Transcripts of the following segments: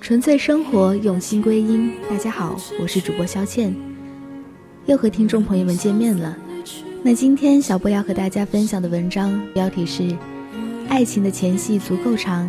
纯粹生活，用心归因。大家好，我是主播肖倩，又和听众朋友们见面了。那今天小波要和大家分享的文章标题是：爱情的前戏足够长，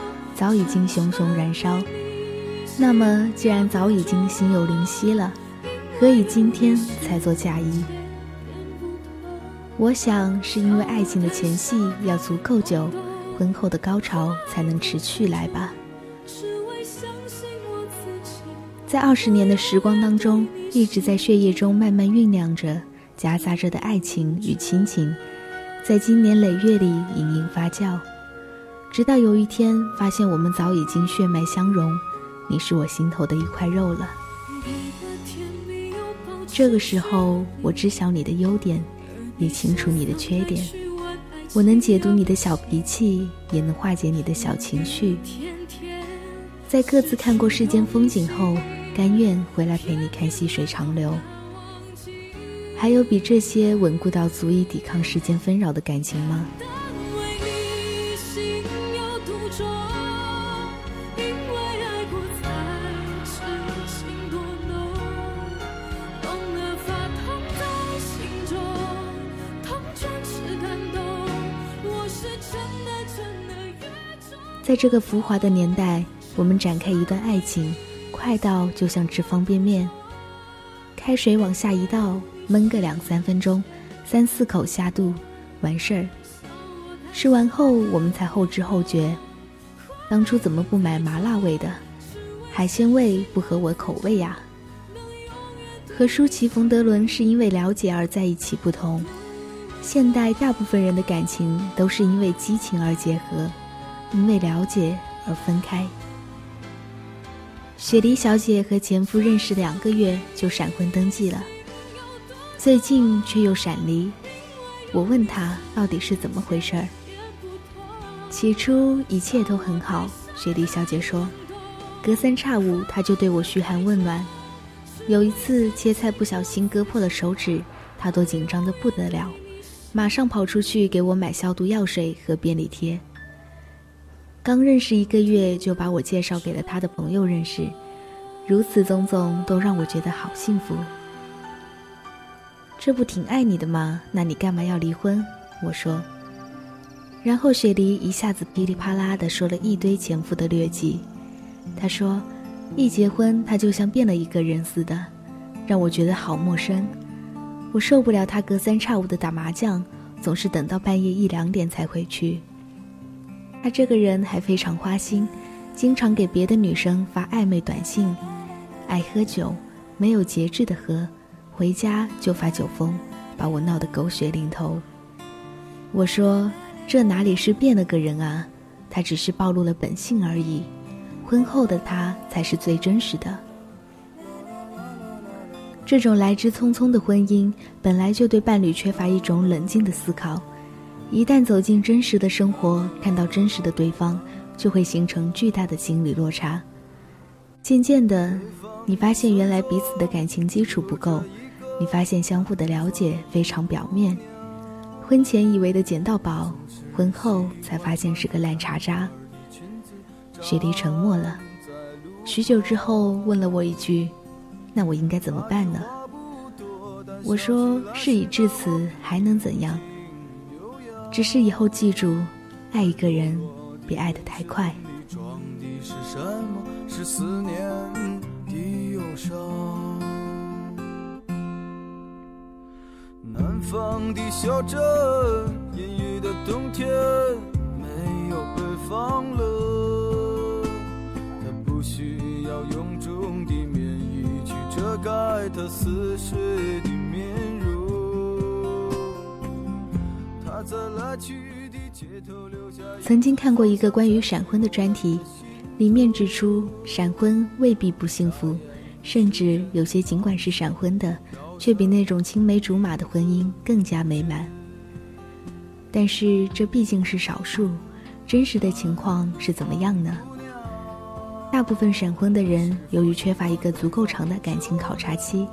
早已经熊熊燃烧。那么，既然早已经心有灵犀了，何以今天才做嫁衣？我想，是因为爱情的前戏要足够久，婚后的高潮才能持续来吧。在二十年的时光当中，一直在血液中慢慢酝酿着。夹杂着的爱情与亲情，在经年累月里隐隐发酵，直到有一天发现我们早已经血脉相融，你是我心头的一块肉了。这个时候，我知晓你的优点，也清楚你的缺点，我能解读你的小脾气，也能化解你的小情绪。在各自看过世间风景后，甘愿回来陪你看细水长流。还有比这些稳固到足以抵抗世间纷扰的感情吗？在这个浮华的年代，我们展开一段爱情，快到就像吃方便面，开水往下一倒。焖个两三分钟，三四口下肚，完事儿。吃完后，我们才后知后觉，当初怎么不买麻辣味的？海鲜味不合我口味呀。和舒淇、冯德伦是因为了解而在一起不同，现代大部分人的感情都是因为激情而结合，因为了解而分开。雪梨小姐和前夫认识两个月就闪婚登记了。最近却又闪离，我问她到底是怎么回事儿。起初一切都很好，雪梨小姐说，隔三差五他就对我嘘寒问暖。有一次切菜不小心割破了手指，他都紧张的不得了，马上跑出去给我买消毒药水和便利贴。刚认识一个月就把我介绍给了他的朋友认识，如此种种都让我觉得好幸福。这不挺爱你的吗？那你干嘛要离婚？我说。然后雪梨一下子噼里啪啦的说了一堆前夫的劣迹。她说，一结婚他就像变了一个人似的，让我觉得好陌生。我受不了他隔三差五的打麻将，总是等到半夜一两点才回去。他这个人还非常花心，经常给别的女生发暧昧短信，爱喝酒，没有节制的喝。回家就发酒疯，把我闹得狗血淋头。我说：“这哪里是变了个人啊？他只是暴露了本性而已。婚后的他才是最真实的。这种来之匆匆的婚姻，本来就对伴侣缺乏一种冷静的思考，一旦走进真实的生活，看到真实的对方，就会形成巨大的心理落差。渐渐的，你发现原来彼此的感情基础不够，你发现相互的了解非常表面。婚前以为的捡到宝，婚后才发现是个烂茶渣。雪梨沉默了，许久之后问了我一句：“那我应该怎么办呢？”我说：“事已至此，还能怎样？只是以后记住，爱一个人，别爱得太快。”南方的小镇，阴雨的冬天，没有北方冷。不需要臃肿的棉衣去遮盖它似水的曾经看过一个关于闪婚的专题，里面指出，闪婚未必不幸福，甚至有些尽管是闪婚的。却比那种青梅竹马的婚姻更加美满。但是这毕竟是少数，真实的情况是怎么样呢？大部分闪婚的人，由于缺乏一个足够长的感情考察期，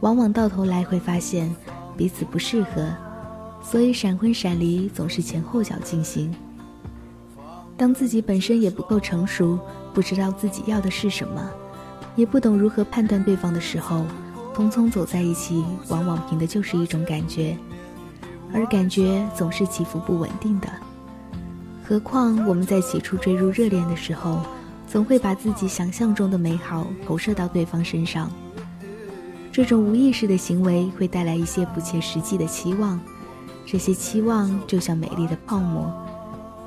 往往到头来会发现彼此不适合，所以闪婚闪离总是前后脚进行。当自己本身也不够成熟，不知道自己要的是什么，也不懂如何判断对方的时候。匆匆走在一起，往往凭的就是一种感觉，而感觉总是起伏不稳定的。何况我们在起初坠入热恋的时候，总会把自己想象中的美好投射到对方身上。这种无意识的行为会带来一些不切实际的期望，这些期望就像美丽的泡沫，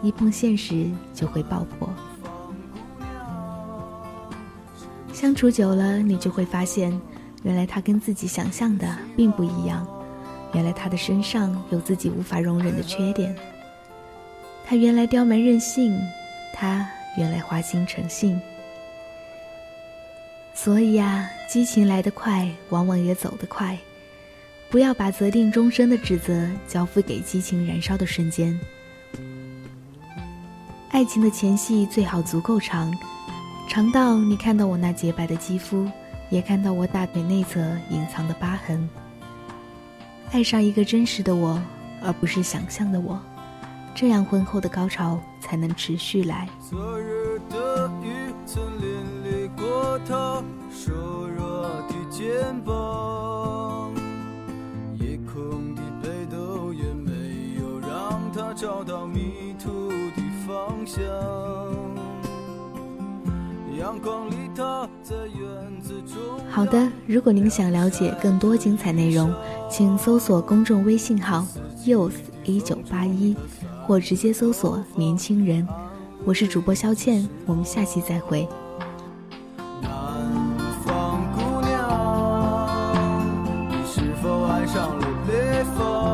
一碰现实就会爆破。相处久了，你就会发现。原来他跟自己想象的并不一样，原来他的身上有自己无法容忍的缺点。他原来刁蛮任性，他原来花心成性。所以啊，激情来得快，往往也走得快。不要把责定终身的指责交付给激情燃烧的瞬间。爱情的前戏最好足够长，长到你看到我那洁白的肌肤。也看到我大腿内侧隐藏的疤痕。爱上一个真实的我，而不是想象的我，这样婚后的高潮才能持续来。昨日的雨曾淋漓过他瘦好的，如果您想了解更多精彩内容，请搜索公众微信号 “youth 一九八一”，或直接搜索“年轻人”。我是主播肖倩，我们下期再会。南方姑娘，你是否爱上了北方？